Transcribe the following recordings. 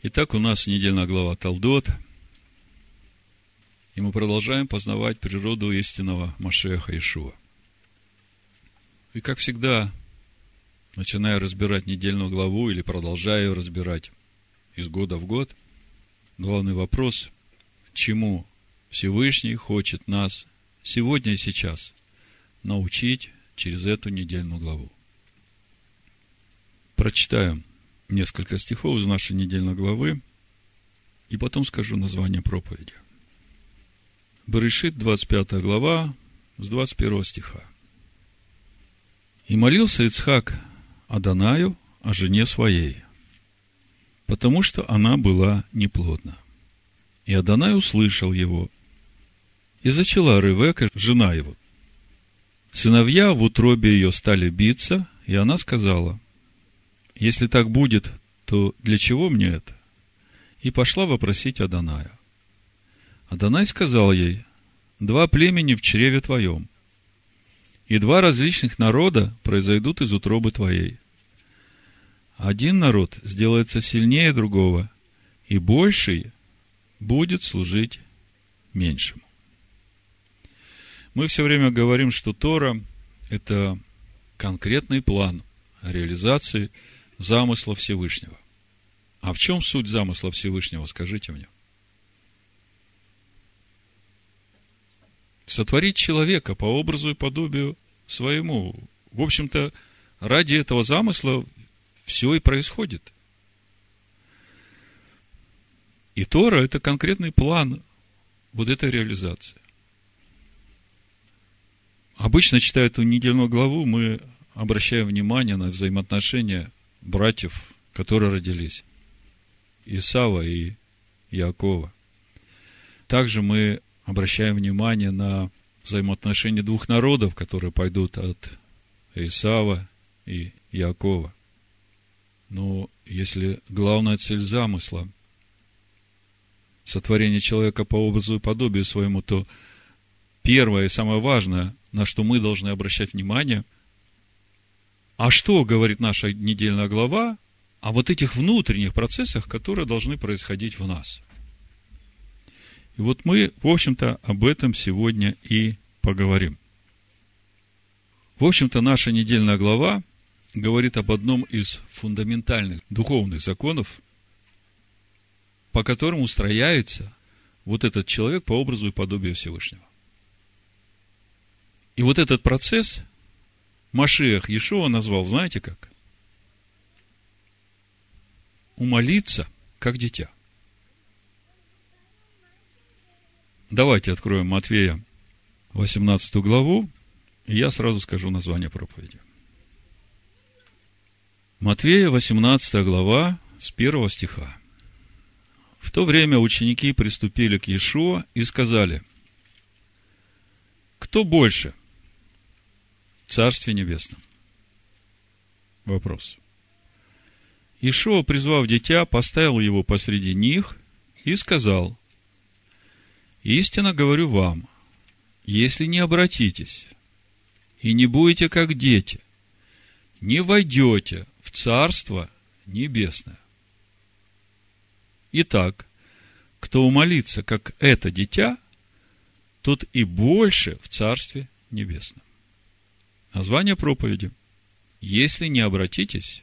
Итак, у нас недельная глава Талдот. И мы продолжаем познавать природу истинного Машеха Ишуа. И как всегда, начиная разбирать недельную главу или продолжая ее разбирать из года в год, главный вопрос, чему Всевышний хочет нас сегодня и сейчас научить через эту недельную главу. Прочитаем несколько стихов из нашей недельной главы, и потом скажу название проповеди. Берешит, 25 глава, с 21 стиха. «И молился Ицхак Адонаю о жене своей, потому что она была неплодна. И Адонай услышал его, и зачала Ревека, жена его. Сыновья в утробе ее стали биться, и она сказала, если так будет, то для чего мне это? И пошла вопросить Аданая. Адонай сказал ей, два племени в чреве твоем, и два различных народа произойдут из утробы твоей. Один народ сделается сильнее другого, и больший будет служить меньшему. Мы все время говорим, что Тора – это конкретный план реализации – замысла Всевышнего. А в чем суть замысла Всевышнего, скажите мне? Сотворить человека по образу и подобию своему. В общем-то, ради этого замысла все и происходит. И Тора – это конкретный план вот этой реализации. Обычно, читая эту недельную главу, мы обращаем внимание на взаимоотношения братьев, которые родились. Исава и Якова. Также мы обращаем внимание на взаимоотношения двух народов, которые пойдут от Исава и Якова. Но если главная цель замысла – сотворение человека по образу и подобию своему, то первое и самое важное, на что мы должны обращать внимание – а что говорит наша недельная глава о вот этих внутренних процессах, которые должны происходить в нас? И вот мы, в общем-то, об этом сегодня и поговорим. В общем-то, наша недельная глава говорит об одном из фундаментальных духовных законов, по которым устрояется вот этот человек по образу и подобию Всевышнего. И вот этот процесс Машиах Иешуа назвал, знаете как? Умолиться, как дитя. Давайте откроем Матвея 18 главу, и я сразу скажу название проповеди. Матвея 18 глава с 1 стиха. В то время ученики приступили к Иешуа и сказали, кто больше, Царстве Небесном. Вопрос. Ишуа, призвав дитя, поставил его посреди них и сказал, «Истинно говорю вам, если не обратитесь и не будете как дети, не войдете в Царство Небесное. Итак, кто умолится, как это дитя, тот и больше в Царстве Небесном. Название проповеди. Если не обратитесь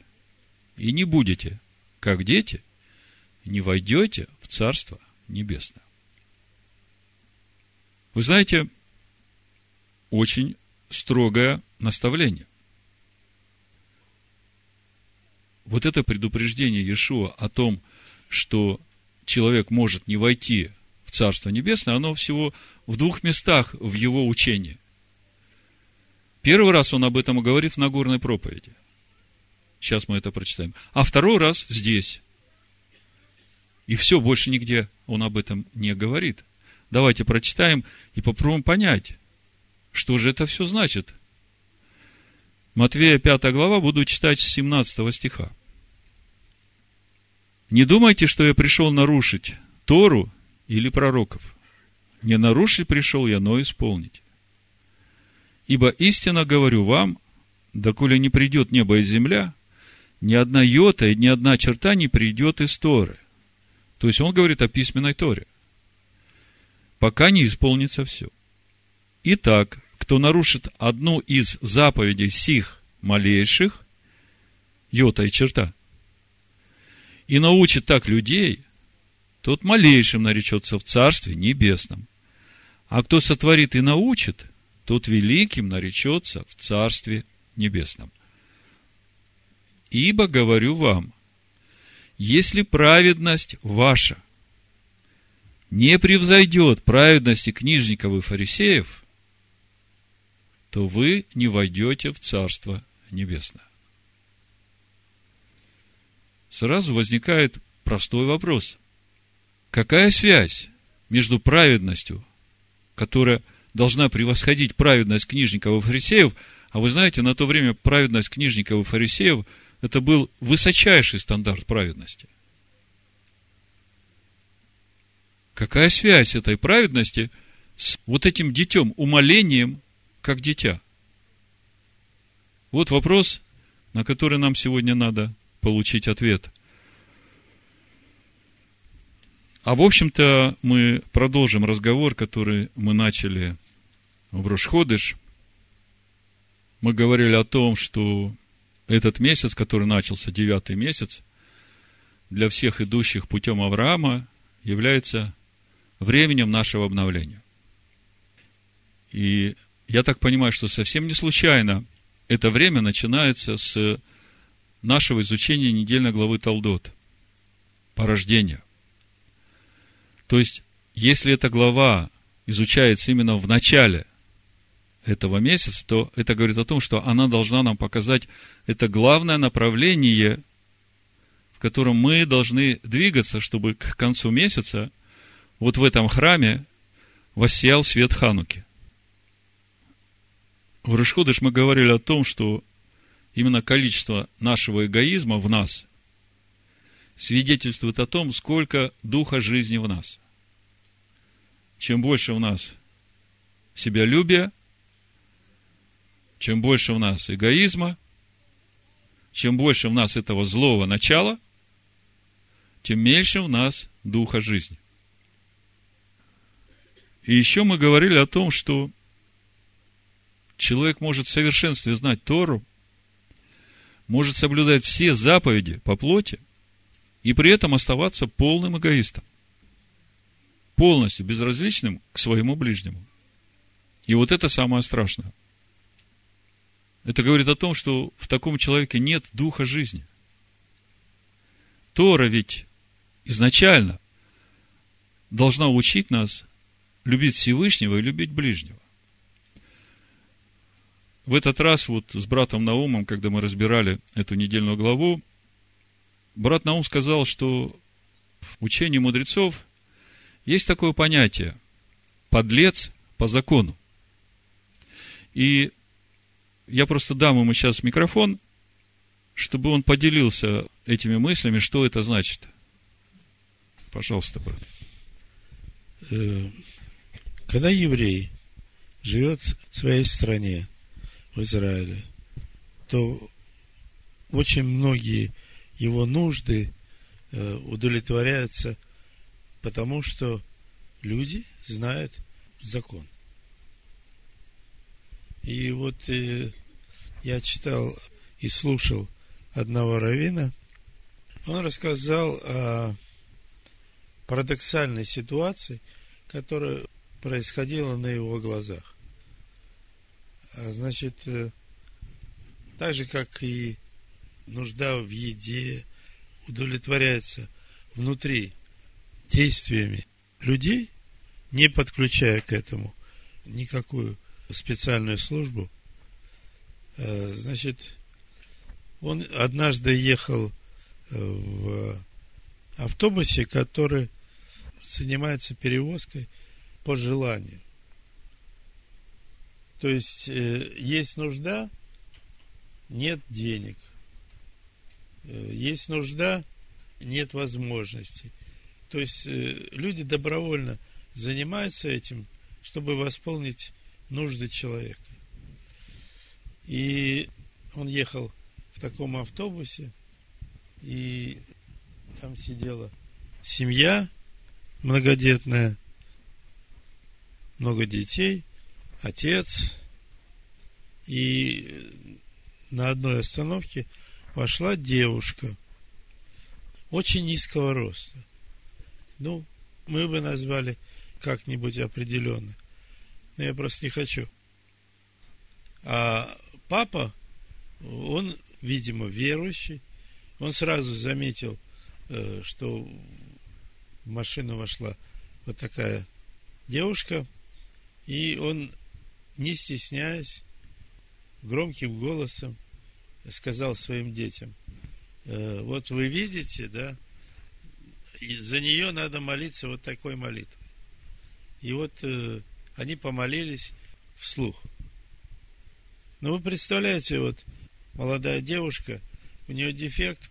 и не будете, как дети, не войдете в Царство Небесное. Вы знаете, очень строгое наставление. Вот это предупреждение Иешуа о том, что человек может не войти в Царство Небесное, оно всего в двух местах в его учении. Первый раз он об этом говорит в Нагорной проповеди. Сейчас мы это прочитаем. А второй раз здесь. И все, больше нигде он об этом не говорит. Давайте прочитаем и попробуем понять, что же это все значит. Матвея 5 глава, буду читать с 17 стиха. Не думайте, что я пришел нарушить Тору или пророков. Не нарушить пришел я, но исполнить. Ибо истинно говорю вам, доколе не придет небо и земля, ни одна йота и ни одна черта не придет из Торы, То есть он говорит о письменной Торе. Пока не исполнится все. Итак, кто нарушит одну из заповедей сих малейших, йота и черта, и научит так людей, тот малейшим наречется в Царстве Небесном. А кто сотворит и научит, тот великим наречется в Царстве Небесном. Ибо говорю вам, если праведность ваша не превзойдет праведности книжников и фарисеев, то вы не войдете в Царство Небесное. Сразу возникает простой вопрос. Какая связь между праведностью, которая должна превосходить праведность книжников и фарисеев, а вы знаете, на то время праведность книжников и фарисеев – это был высочайший стандарт праведности. Какая связь этой праведности с вот этим детем, умолением, как дитя? Вот вопрос, на который нам сегодня надо получить ответ. А в общем-то мы продолжим разговор, который мы начали в Рошходыш. Мы говорили о том, что этот месяц, который начался, девятый месяц, для всех идущих путем Авраама, является временем нашего обновления. И я так понимаю, что совсем не случайно это время начинается с нашего изучения недельной главы Талдот, порождения. То есть, если эта глава изучается именно в начале этого месяца, то это говорит о том, что она должна нам показать это главное направление, в котором мы должны двигаться, чтобы к концу месяца вот в этом храме воссиял свет Хануки. В Рышходыш мы говорили о том, что именно количество нашего эгоизма в нас свидетельствует о том, сколько духа жизни в нас. Чем больше в нас себялюбия, чем больше в нас эгоизма, чем больше в нас этого злого начала, тем меньше в нас духа жизни. И еще мы говорили о том, что человек может в совершенстве знать Тору, может соблюдать все заповеди по плоти и при этом оставаться полным эгоистом, полностью безразличным к своему ближнему. И вот это самое страшное – это говорит о том, что в таком человеке нет духа жизни. Тора ведь изначально должна учить нас любить Всевышнего и любить ближнего. В этот раз вот с братом Наумом, когда мы разбирали эту недельную главу, брат Наум сказал, что в учении мудрецов есть такое понятие – подлец по закону. И я просто дам ему сейчас микрофон, чтобы он поделился этими мыслями, что это значит. Пожалуйста, брат. Э, когда еврей живет в своей стране, в Израиле, то очень многие его нужды э, удовлетворяются, потому что люди знают закон. И вот э, я читал и слушал одного равина. Он рассказал о парадоксальной ситуации, которая происходила на его глазах. А, значит, э, так же, как и нужда в еде удовлетворяется внутри действиями людей, не подключая к этому никакую специальную службу. Э, значит, он однажды ехал э, в автобусе, который занимается перевозкой по желанию. То есть э, есть нужда, нет денег. Есть нужда, нет возможностей. То есть люди добровольно занимаются этим, чтобы восполнить нужды человека. И он ехал в таком автобусе, и там сидела семья многодетная, много детей, отец. И на одной остановке вошла девушка очень низкого роста. Ну, мы бы назвали как-нибудь определенно. Но я просто не хочу. А папа, он, видимо, верующий, он сразу заметил, э, что в машину вошла вот такая девушка, и он, не стесняясь, громким голосом сказал своим детям, «Э, вот вы видите, да, и за нее надо молиться вот такой молитвой. И вот э, они помолились вслух. Но вы представляете, вот молодая девушка, у нее дефект,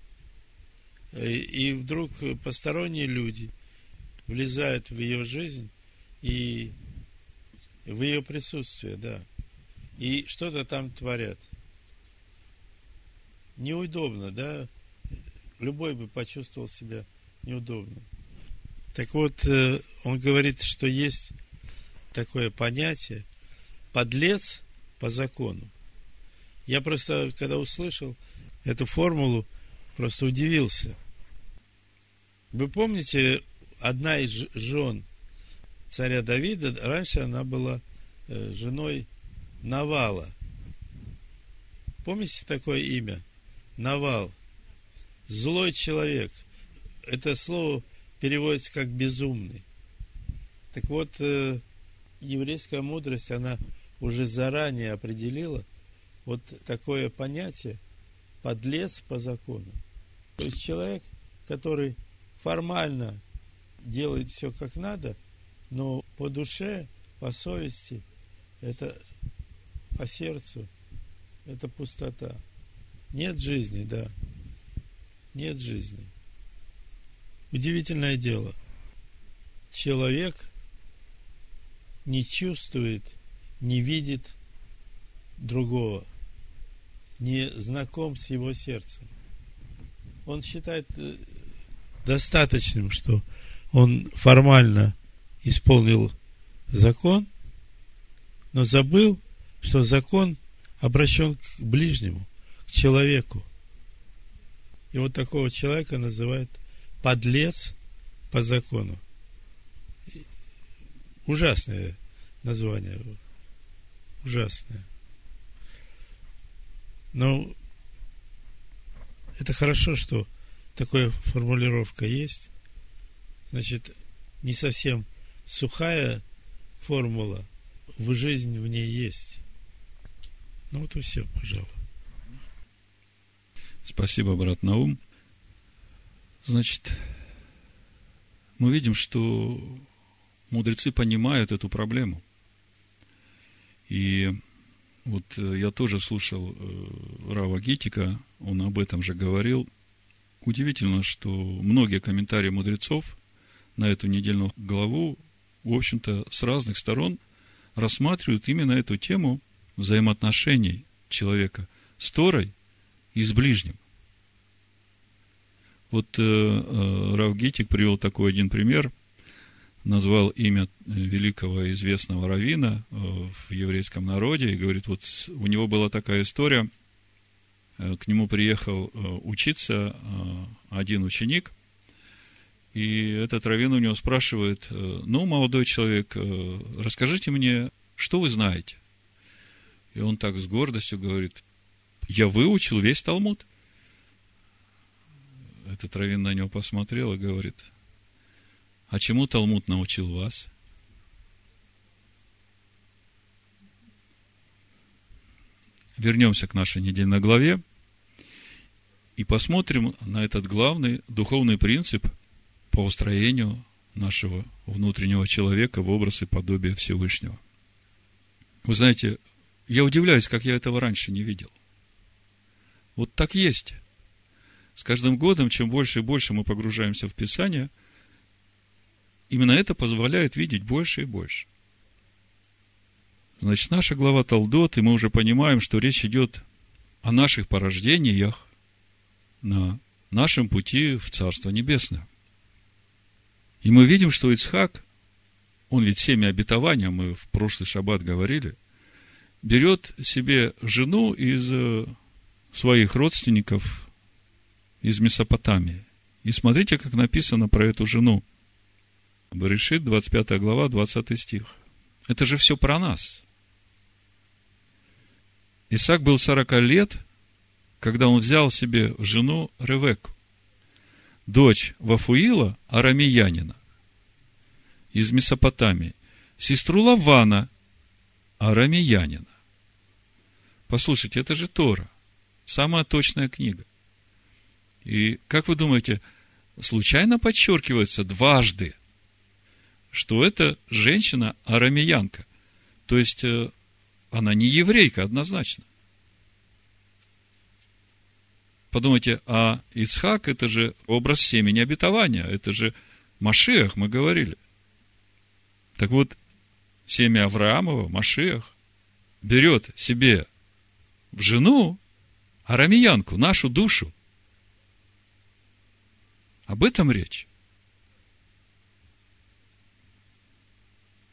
э, и вдруг посторонние люди влезают в ее жизнь и в ее присутствие, да, и что-то там творят. Неудобно, да? Любой бы почувствовал себя неудобно. Так вот, э, он говорит, что есть такое понятие подлец по закону. Я просто, когда услышал эту формулу, просто удивился. Вы помните, одна из жен царя Давида, раньше она была э, женой Навала. Помните такое имя? Навал. Злой человек – это слово переводится как безумный. Так вот, э, еврейская мудрость, она уже заранее определила вот такое понятие подлец по закону. То есть человек, который формально делает все как надо, но по душе, по совести, это по сердцу, это пустота. Нет жизни, да. Нет жизни. Удивительное дело. Человек не чувствует, не видит другого, не знаком с его сердцем. Он считает э, достаточным, что он формально исполнил закон, но забыл, что закон обращен к ближнему, к человеку. И вот такого человека называют – подлец по закону. Ужасное название. Ужасное. Но это хорошо, что такая формулировка есть. Значит, не совсем сухая формула, в жизнь в ней есть. Ну вот и все, пожалуй. Спасибо, брат Наум. Значит, мы видим, что мудрецы понимают эту проблему. И вот э, я тоже слушал э, Рава Гитика, он об этом же говорил. Удивительно, что многие комментарии мудрецов на эту недельную главу, в общем-то, с разных сторон рассматривают именно эту тему взаимоотношений человека с Торой и с ближним. Вот э, э, Рав Гитик привел такой один пример, назвал имя э, великого известного равина э, в еврейском народе и говорит, вот у него была такая история, э, к нему приехал учиться один ученик, и этот раввин у него спрашивает, ну, молодой человек, расскажите мне, что вы знаете? И он так с гордостью говорит, я выучил весь Талмуд. Этот Равин на него посмотрел и говорит, а чему Талмуд научил вас? Вернемся к нашей недельной главе и посмотрим на этот главный духовный принцип по устроению нашего внутреннего человека в образ и подобие Всевышнего. Вы знаете, я удивляюсь, как я этого раньше не видел. Вот так есть. С каждым годом, чем больше и больше мы погружаемся в Писание, именно это позволяет видеть больше и больше. Значит, наша глава Талдот, и мы уже понимаем, что речь идет о наших порождениях на нашем пути в Царство Небесное. И мы видим, что Ицхак, он ведь семя обетования, мы в прошлый шаббат говорили, берет себе жену из э, своих родственников из Месопотамии. И смотрите, как написано про эту жену. Берешит, 25 глава, 20 стих. Это же все про нас. Исаак был 40 лет, когда он взял себе в жену Ревеку, дочь Вафуила, арамиянина, из Месопотамии, сестру Лавана, арамиянина. Послушайте, это же Тора, самая точная книга. И как вы думаете, случайно подчеркивается дважды, что это женщина арамеянка. То есть, э, она не еврейка однозначно. Подумайте, а Ицхак это же образ семени обетования, это же Машиах, мы говорили. Так вот, семя Авраамова, Машиах, берет себе в жену арамеянку, нашу душу. Об этом речь.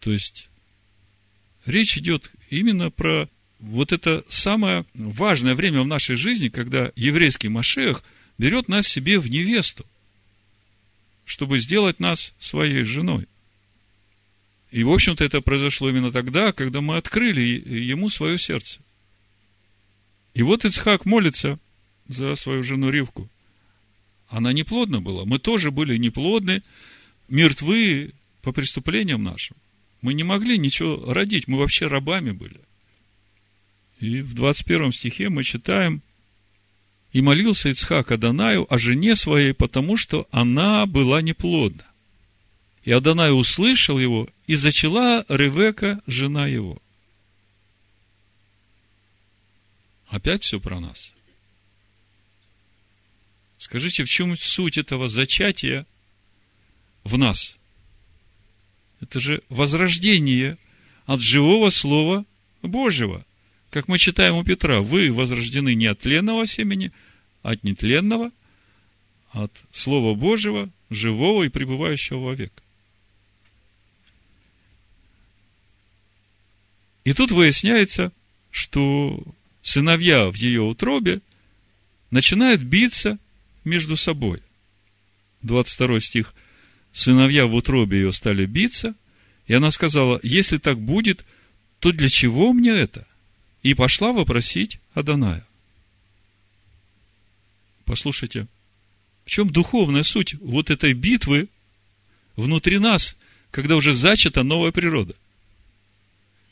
То есть, речь идет именно про вот это самое важное время в нашей жизни, когда еврейский Машех берет нас себе в невесту, чтобы сделать нас своей женой. И, в общем-то, это произошло именно тогда, когда мы открыли ему свое сердце. И вот Ицхак молится за свою жену Ривку. Она неплодна была. Мы тоже были неплодны, мертвы по преступлениям нашим. Мы не могли ничего родить, мы вообще рабами были. И в 21 стихе мы читаем, «И молился Ицхак Адонаю о жене своей, потому что она была неплодна. И Адонай услышал его, и зачала Ревека, жена его». Опять все про нас. Скажите, в чем суть этого зачатия в нас? Это же возрождение от живого Слова Божьего. Как мы читаем у Петра, вы возрождены не от тленного семени, а от нетленного, от Слова Божьего, живого и пребывающего вовек. И тут выясняется, что сыновья в ее утробе начинают биться между собой. 22 стих сыновья в утробе ее стали биться, и она сказала, если так будет, то для чего мне это? И пошла вопросить Аданая. Послушайте, в чем духовная суть вот этой битвы внутри нас, когда уже зачата новая природа?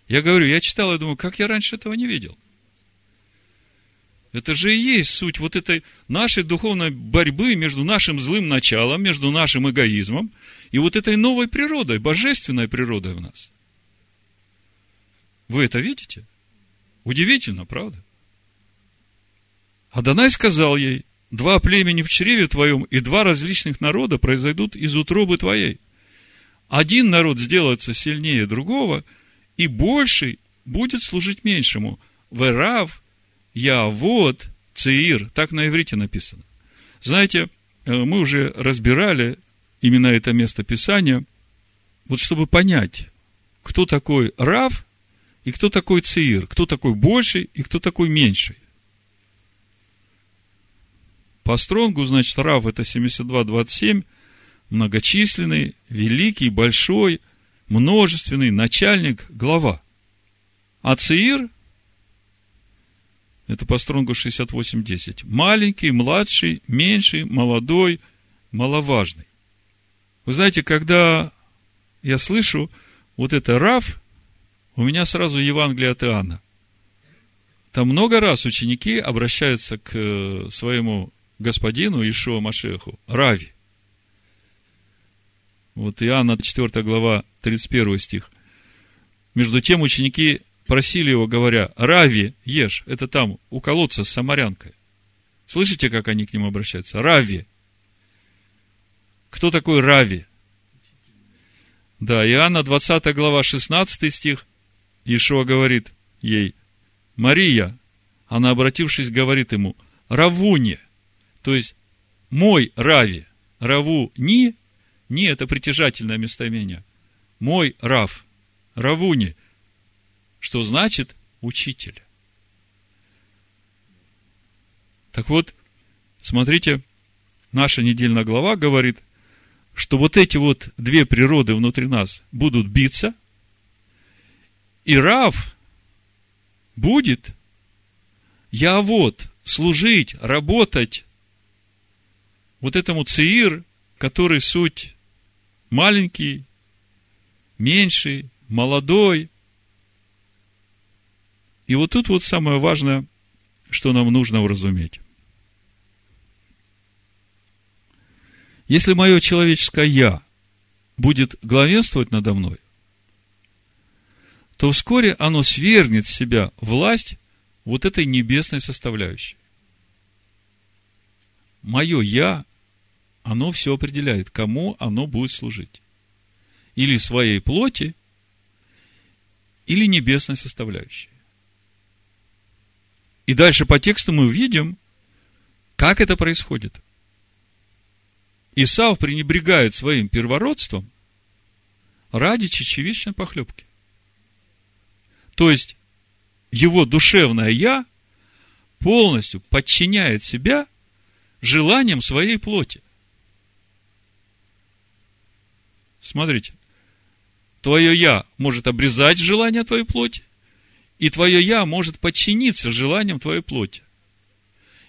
Я говорю, я читал и думаю, как я раньше этого не видел – это же и есть суть вот этой нашей духовной борьбы между нашим злым началом, между нашим эгоизмом и вот этой новой природой, божественной природой в нас. Вы это видите? Удивительно, правда? Адонай сказал ей, два племени в чреве твоем и два различных народа произойдут из утробы твоей. Один народ сделается сильнее другого, и больший будет служить меньшему. Верав я вот Цеир, так на иврите написано. Знаете, э, мы уже разбирали именно это место Писания, вот чтобы понять, кто такой Рав и кто такой Цеир, кто такой больший и кто такой меньший. По Стронгу, значит, Рав это 72-27, многочисленный, великий, большой, множественный, начальник, глава. А Цеир это по стронгу 68.10. Маленький, младший, меньший, молодой, маловажный. Вы знаете, когда я слышу вот это Раф, у меня сразу Евангелие от Иоанна. Там много раз ученики обращаются к э, своему господину Ишуа Машеху, Рави. Вот Иоанна 4 глава, 31 стих. Между тем ученики просили его, говоря, Рави, ешь, это там, у колодца с самарянкой. Слышите, как они к нему обращаются? Рави. Кто такой Рави? Да, Иоанна 20 глава, 16 стих, Ишуа говорит ей, Мария, она, обратившись, говорит ему, Равуне, то есть, мой Рави, Раву ни, Не это притяжательное местоимение. Мой Рав, Равуни, что значит учитель. Так вот, смотрите, наша недельная глава говорит, что вот эти вот две природы внутри нас будут биться, и Рав будет я вот служить, работать вот этому цеир, который суть маленький, меньший, молодой. И вот тут вот самое важное, что нам нужно уразуметь. Если мое человеческое «я» будет главенствовать надо мной, то вскоре оно свергнет с себя власть вот этой небесной составляющей. Мое «я», оно все определяет, кому оно будет служить. Или своей плоти, или небесной составляющей. И дальше по тексту мы увидим, как это происходит. Исав пренебрегает своим первородством ради чечевичной похлебки. То есть, его душевное «я» полностью подчиняет себя желаниям своей плоти. Смотрите, твое «я» может обрезать желания твоей плоти, и твое «я» может подчиниться желаниям твоей плоти.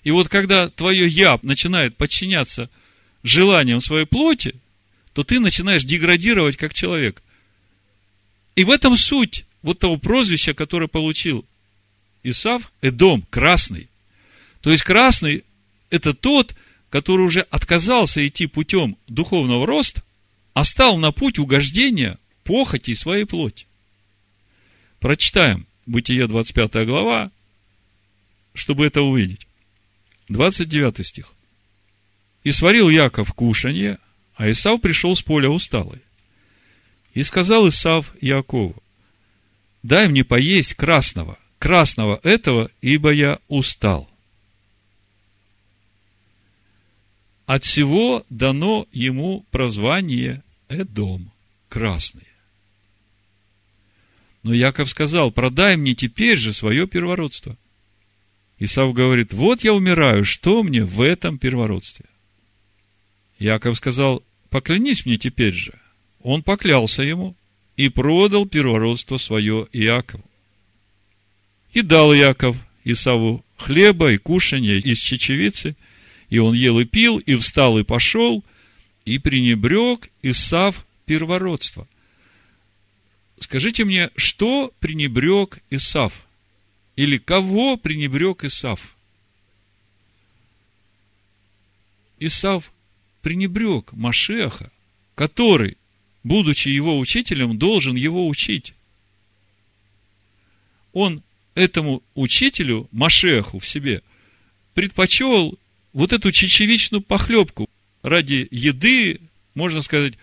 И вот когда твое «я» начинает подчиняться желаниям своей плоти, то ты начинаешь деградировать как человек. И в этом суть вот того прозвища, которое получил Исав, Эдом, красный. То есть красный – это тот, который уже отказался идти путем духовного роста, а стал на путь угождения похоти своей плоти. Прочитаем Бытие 25 глава, чтобы это увидеть. 29 стих. «И сварил Яков кушанье, а Исав пришел с поля усталый. И сказал Исав Якову, дай мне поесть красного, красного этого, ибо я устал. От всего дано ему прозвание Эдом, красный. Но Яков сказал, продай мне теперь же свое первородство. Исав говорит, вот я умираю, что мне в этом первородстве? Яков сказал, поклянись мне теперь же. Он поклялся ему и продал первородство свое Иакову. И дал Яков Исаву хлеба и кушанья из чечевицы, и он ел и пил, и встал и пошел, и пренебрег Исав первородство. Скажите мне, что пренебрег Исав? Или кого пренебрег Исав? Исав пренебрег Машеха, который, будучи его учителем, должен его учить. Он этому учителю, Машеху в себе, предпочел вот эту чечевичную похлебку ради еды, можно сказать,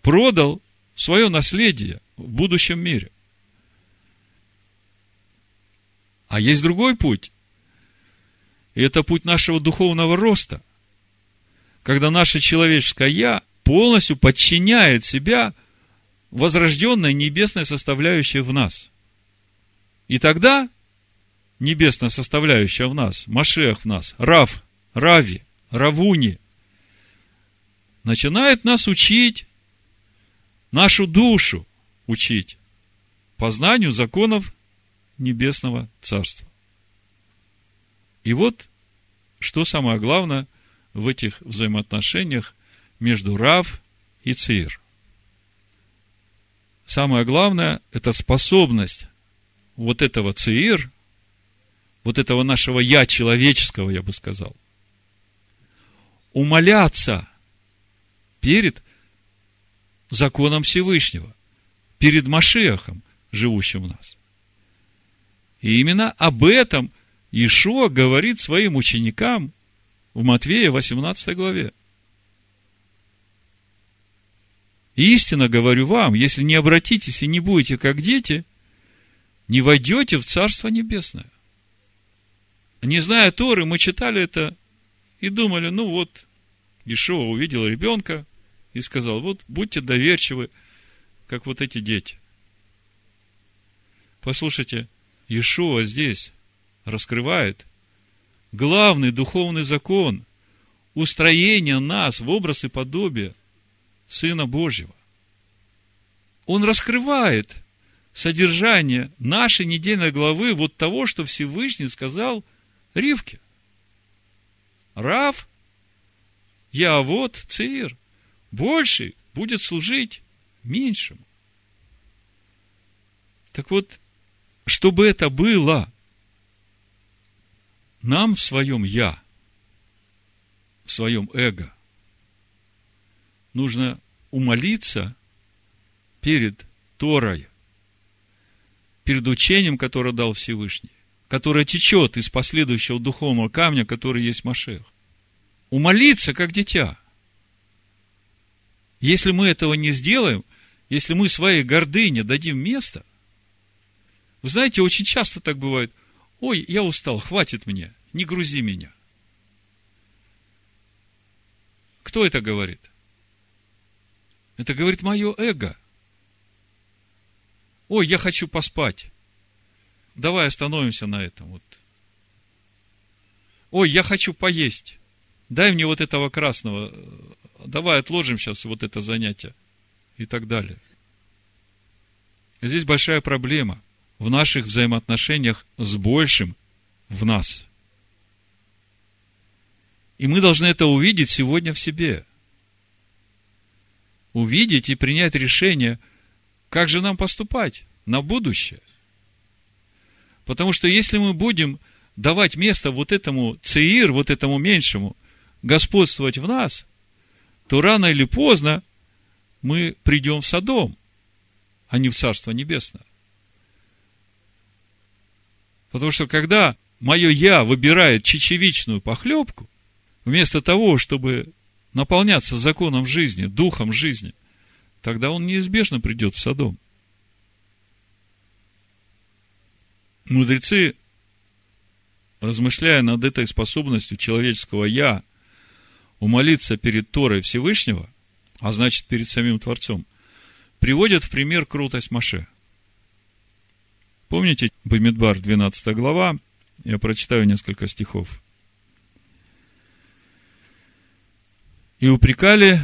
продал свое наследие в будущем мире. А есть другой путь. И это путь нашего духовного роста. Когда наше человеческое «я» полностью подчиняет себя возрожденной небесной составляющей в нас. И тогда небесная составляющая в нас, Машех в нас, Рав, Рави, Равуни, начинает нас учить, нашу душу учить познанию законов Небесного Царства. И вот, что самое главное в этих взаимоотношениях между Рав и Цир. Самое главное – это способность вот этого Цир – вот этого нашего «я» человеческого, я бы сказал, умоляться перед законом Всевышнего, перед Машехом, живущим в нас. И именно об этом Ишуа говорит своим ученикам в Матвея 18 главе. Истинно говорю вам, если не обратитесь и не будете как дети, не войдете в Царство Небесное не зная Торы, мы читали это и думали, ну вот, Ишуа увидел ребенка и сказал, вот будьте доверчивы, как вот эти дети. Послушайте, Иешуа здесь раскрывает главный духовный закон устроения нас в образ и подобие Сына Божьего. Он раскрывает содержание нашей недельной главы вот того, что Всевышний сказал Ривке. Рав, я вот Цир, больший будет служить меньшему. Так вот, чтобы это было, нам в своем «я», в своем эго, нужно умолиться перед Торой, перед учением, которое дал Всевышний, которое течет из последующего духовного камня, который есть Машех. Умолиться, как дитя. Если мы этого не сделаем, если мы своей гордыне дадим место, вы знаете, очень часто так бывает. Ой, я устал, хватит мне, не грузи меня. Кто это говорит? Это говорит мое эго. Ой, я хочу поспать. Давай остановимся на этом. Вот. Ой, я хочу поесть. Дай мне вот этого красного. Давай отложим сейчас вот это занятие. И так далее. Здесь большая проблема в наших взаимоотношениях с большим в нас. И мы должны это увидеть сегодня в себе. Увидеть и принять решение, как же нам поступать на будущее. Потому что если мы будем давать место вот этому цеир, вот этому меньшему, господствовать в нас, то рано или поздно мы придем в Содом, а не в Царство Небесное. Потому что когда мое я выбирает чечевичную похлебку, вместо того, чтобы наполняться законом жизни, духом жизни, тогда он неизбежно придет в Содом. Мудрецы, размышляя над этой способностью человеческого «я» умолиться перед Торой Всевышнего, а значит, перед самим Творцом, приводят в пример крутость Маше. Помните Бамидбар, 12 глава? Я прочитаю несколько стихов. И упрекали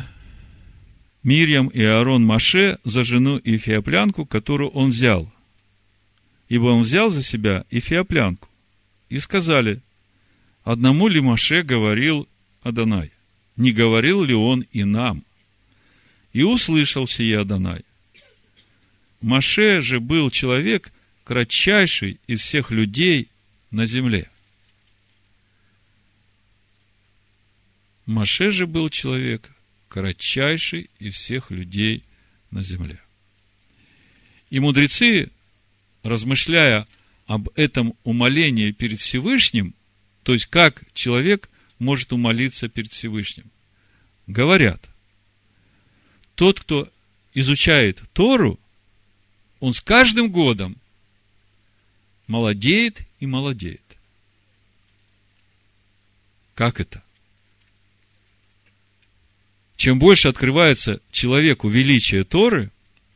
Мирьям и Аарон Маше за жену Ефиоплянку, которую он взял. Ибо он взял за себя Ефиоплянку. И сказали, одному ли Маше говорил Адонай? Не говорил ли он и нам? И услышал сие Адонай. Маше же был человек, кратчайший из всех людей на земле. Маше же был человек, кратчайший из всех людей на земле. И мудрецы, размышляя об этом умолении перед Всевышним, то есть как человек может умолиться перед Всевышним, говорят, тот, кто изучает Тору, он с каждым годом молодеет и молодеет. Как это? Чем больше открывается человеку величие Торы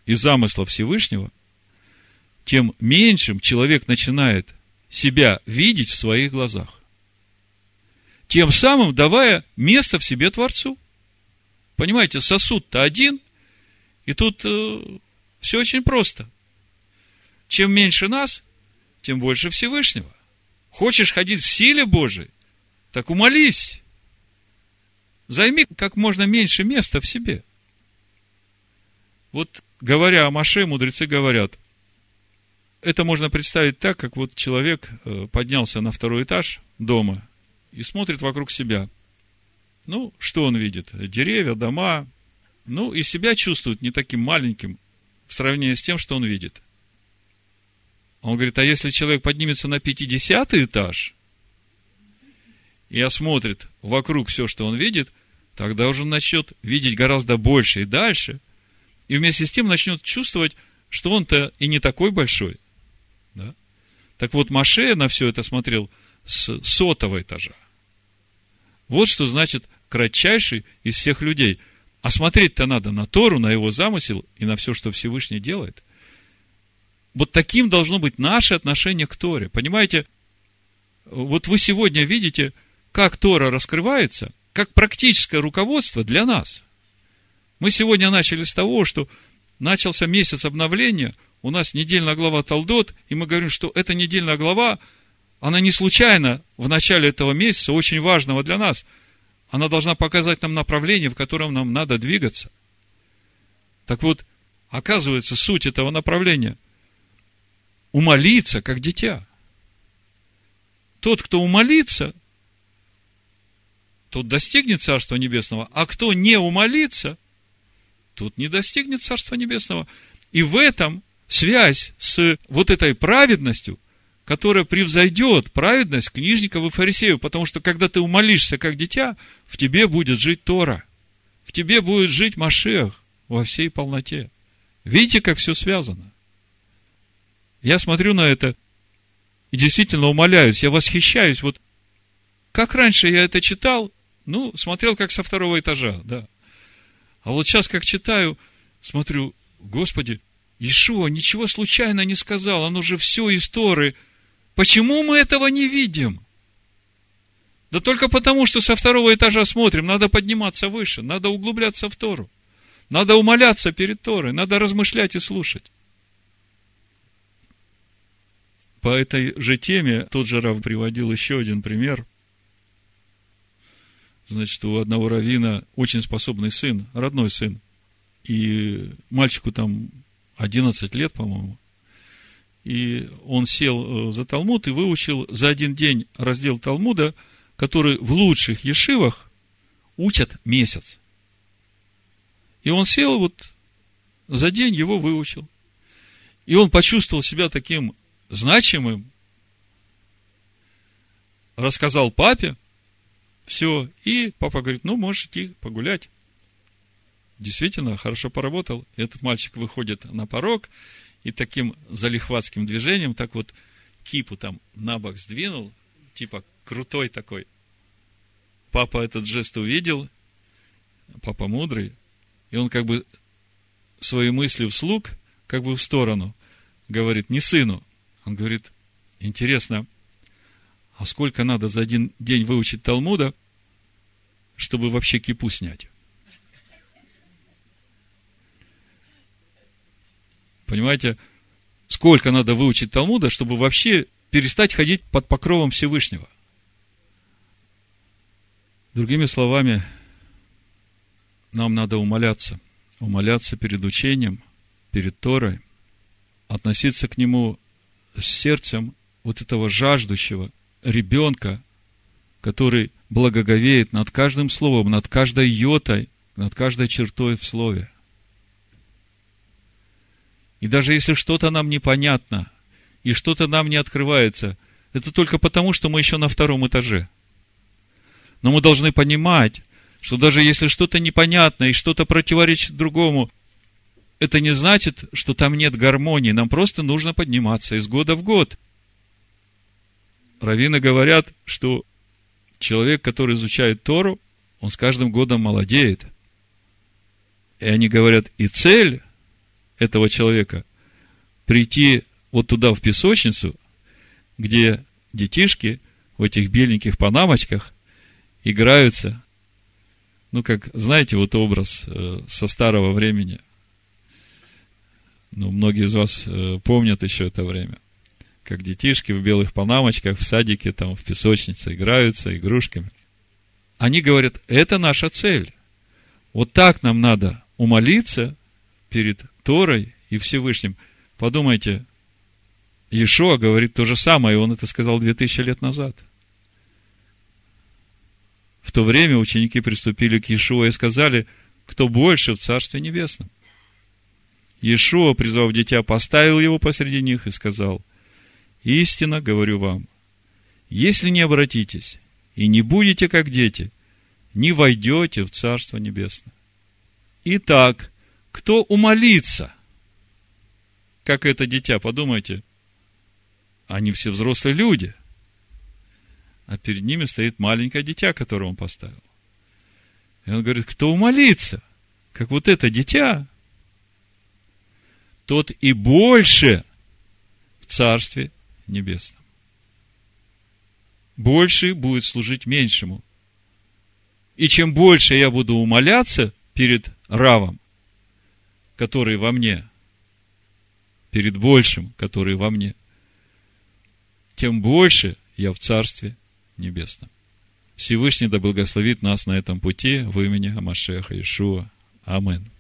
и замысла Всевышнего, тем меньшим человек начинает себя видеть в своих глазах. Тем самым давая место в себе Творцу. Понимаете, сосуд-то один, и тут э, все очень просто. Чем меньше нас, тем больше Всевышнего. Хочешь ходить в силе Божией, так умолись. Займи как можно меньше места в себе. Вот говоря о Маше, мудрецы говорят, это можно представить так, как вот человек э, поднялся на второй этаж дома и смотрит вокруг себя. Ну, что он видит? Деревья, дома. Ну, и себя чувствует не таким маленьким в сравнении с тем, что он видит. Он говорит, а если человек поднимется на 50 этаж и осмотрит вокруг все, что он видит, тогда уже он начнет видеть гораздо больше и дальше, и вместе с тем начнет чувствовать, что он-то и не такой большой. Да? Так вот, Маше на все это смотрел с сотого этажа. Вот что значит кратчайший из всех людей. А смотреть-то надо на Тору, на его замысел и на все, что Всевышний делает. Вот таким должно быть наше отношение к Торе. Понимаете, вот вы сегодня видите, как Тора раскрывается, как практическое руководство для нас. Мы сегодня начали с того, что начался месяц обновления, у нас недельная глава Талдот, и мы говорим, что эта недельная глава, она не случайно в начале этого месяца, очень важного для нас. Она должна показать нам направление, в котором нам надо двигаться. Так вот, оказывается, суть этого направления – умолиться, как дитя. Тот, кто умолится, тот достигнет Царства Небесного, а кто не умолится, тот не достигнет Царства Небесного. И в этом связь с вот этой праведностью, которая превзойдет праведность книжников и фарисеев, потому что когда ты умолишься как дитя, в тебе будет жить Тора, в тебе будет жить Машех во всей полноте. Видите, как все связано? Я смотрю на это и действительно умоляюсь, я восхищаюсь. Вот как раньше я это читал, ну, смотрел как со второго этажа, да. А вот сейчас, как читаю, смотрю, Господи, Ишуа ничего случайно не сказал, оно же все из Торы. Почему мы этого не видим? Да только потому, что со второго этажа смотрим, надо подниматься выше, надо углубляться в Тору. Надо умоляться перед Торой, надо размышлять и слушать. По этой же теме тот же Рав приводил еще один пример. Значит, у одного равина очень способный сын, родной сын. И мальчику там 11 лет, по-моему. И он сел э, за Талмуд и выучил за один день раздел Талмуда, который в лучших ешивах учат месяц. И он сел вот за день его выучил. И он почувствовал себя таким значимым, рассказал папе, все, и папа говорит, ну, можешь идти погулять действительно хорошо поработал. Этот мальчик выходит на порог и таким залихватским движением так вот кипу там на бок сдвинул, типа крутой такой. Папа этот жест увидел, папа мудрый, и он как бы свои мысли вслух, как бы в сторону, говорит, не сыну. Он говорит, интересно, а сколько надо за один день выучить Талмуда, чтобы вообще кипу снять? Понимаете, сколько надо выучить Талмуда, чтобы вообще перестать ходить под покровом Всевышнего. Другими словами, нам надо умоляться. Умоляться перед учением, перед Торой, относиться к нему с сердцем вот этого жаждущего ребенка, который благоговеет над каждым словом, над каждой йотой, над каждой чертой в слове – и даже если что-то нам непонятно, и что-то нам не открывается, это только потому, что мы еще на втором этаже. Но мы должны понимать, что даже если что-то непонятно и что-то противоречит другому, это не значит, что там нет гармонии. Нам просто нужно подниматься из года в год. Равины говорят, что человек, который изучает Тору, он с каждым годом молодеет. И они говорят, и цель этого человека прийти вот туда, в песочницу, где детишки в этих беленьких панамочках играются. Ну, как, знаете, вот образ э, со старого времени. Ну, многие из вас э, помнят еще это время. Как детишки в белых панамочках в садике, там, в песочнице играются игрушками. Они говорят, это наша цель. Вот так нам надо умолиться перед Торой и Всевышним. Подумайте, Иешуа говорит то же самое, и он это сказал две тысячи лет назад. В то время ученики приступили к Иешуа и сказали, кто больше в Царстве Небесном. Иешуа, призвав дитя, поставил его посреди них и сказал, истинно говорю вам, если не обратитесь и не будете как дети, не войдете в Царство Небесное. Итак, кто умолится, как это дитя, подумайте, они все взрослые люди, а перед ними стоит маленькое дитя, которое он поставил. И он говорит, кто умолится? как вот это дитя, тот и больше в Царстве Небесном. Больше будет служить меньшему. И чем больше я буду умоляться перед Равом, который во мне, перед большим, который во мне, тем больше я в Царстве Небесном. Всевышний да благословит нас на этом пути в имени Амашеха Ишуа. Амин.